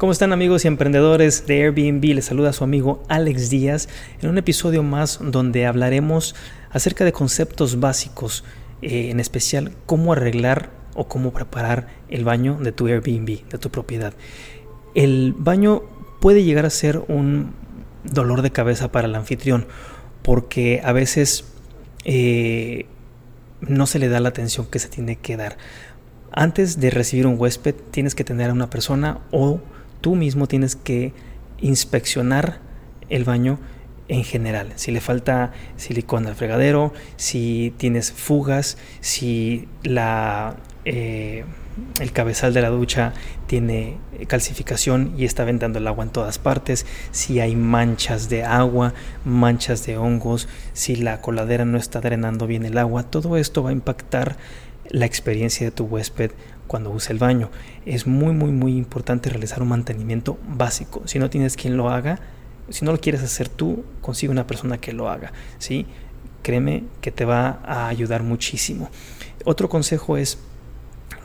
¿Cómo están amigos y emprendedores de Airbnb? Les saluda su amigo Alex Díaz en un episodio más donde hablaremos acerca de conceptos básicos, eh, en especial cómo arreglar o cómo preparar el baño de tu Airbnb, de tu propiedad. El baño puede llegar a ser un dolor de cabeza para el anfitrión porque a veces eh, no se le da la atención que se tiene que dar. Antes de recibir un huésped tienes que tener a una persona o tú mismo tienes que inspeccionar el baño en general. Si le falta silicona al fregadero, si tienes fugas, si la, eh, el cabezal de la ducha tiene calcificación y está ventando el agua en todas partes, si hay manchas de agua, manchas de hongos, si la coladera no está drenando bien el agua, todo esto va a impactar la experiencia de tu huésped cuando use el baño. Es muy, muy, muy importante realizar un mantenimiento básico. Si no tienes quien lo haga, si no lo quieres hacer tú, consigue una persona que lo haga. ¿sí? Créeme que te va a ayudar muchísimo. Otro consejo es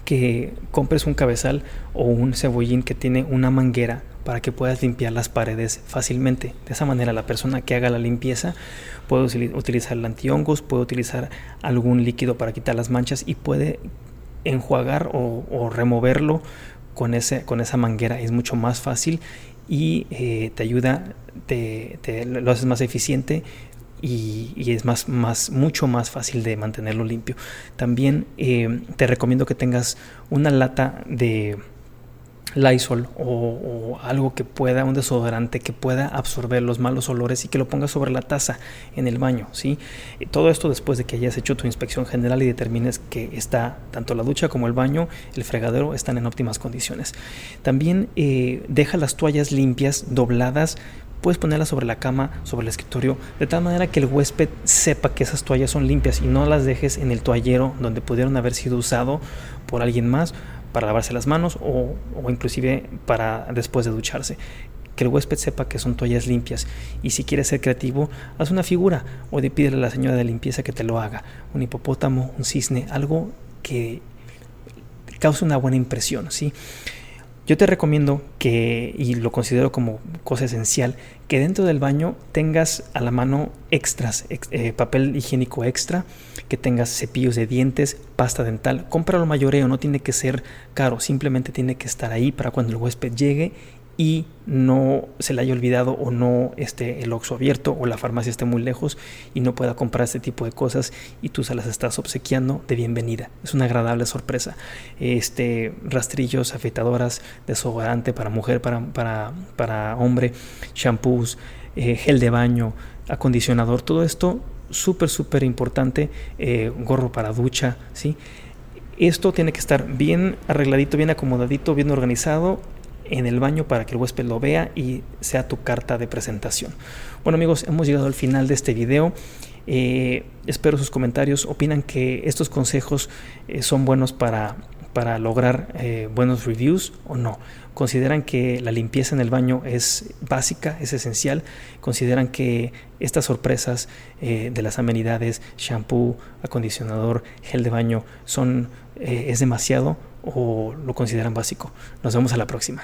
que compres un cabezal o un cebollín que tiene una manguera para que puedas limpiar las paredes fácilmente. De esa manera la persona que haga la limpieza puede utilizar el antihongos, puede utilizar algún líquido para quitar las manchas y puede enjuagar o, removerlo con, ese, con esa manguera es mucho más fácil y eh, te ayuda, te, lo haces más eficiente y, es más, más, mucho más fácil de mantenerlo limpio. También eh, te recomiendo que tengas una lata de Lysol o, algo que pueda, un desodorante que pueda absorber los malos olores y que lo pongas sobre la taza en el baño, ¿sí? todo esto después de que hayas hecho tu inspección general y determines que está tanto la ducha como el baño, el fregadero están en óptimas condiciones. También eh, deja las toallas limpias, dobladas, puedes ponerlas sobre la cama, sobre el escritorio, de tal manera que el huésped sepa que esas toallas son limpias y no las dejes en el toallero donde pudieron haber sido usado por alguien más para lavarse las manos o, inclusive para después de ducharse que el huésped sepa que son toallas limpias y si quieres ser creativo, haz una figura o de pídele a la señora de limpieza que te lo haga, un hipopótamo, un cisne, algo que cause una buena impresión, ¿sí? Yo te recomiendo que, y lo considero como cosa esencial, que dentro del baño tengas a la mano extras, eh, papel higiénico extra, que tengas cepillos de dientes, pasta dental. Cómpralo mayoreo, no tiene que ser caro, simplemente tiene que estar ahí para cuando el huésped llegue y no se le haya olvidado o no esté el Oxxo abierto o la farmacia esté muy lejos y no pueda comprar este tipo de cosas y tú se las estás obsequiando de bienvenida. Es una agradable sorpresa. Este, rastrillos, afeitadoras, desodorante para mujer, para, para, para hombre, shampoos, eh, gel de baño, acondicionador, todo esto súper, súper importante, eh, gorro para ducha, ¿sí? Esto tiene que estar bien arregladito, bien acomodadito, bien organizado en el baño para que el huésped lo vea y sea tu carta de presentación. Bueno amigos, hemos llegado al final de este video. Eh, espero sus comentarios. Opinan que estos consejos eh, son buenos para, para lograr eh, buenos reviews o no. Consideran que la limpieza en el baño es básica, es esencial. Consideran que estas sorpresas de las amenidades, shampoo, acondicionador, gel de baño, son, es demasiado o lo consideran básico. Nos vemos a la próxima.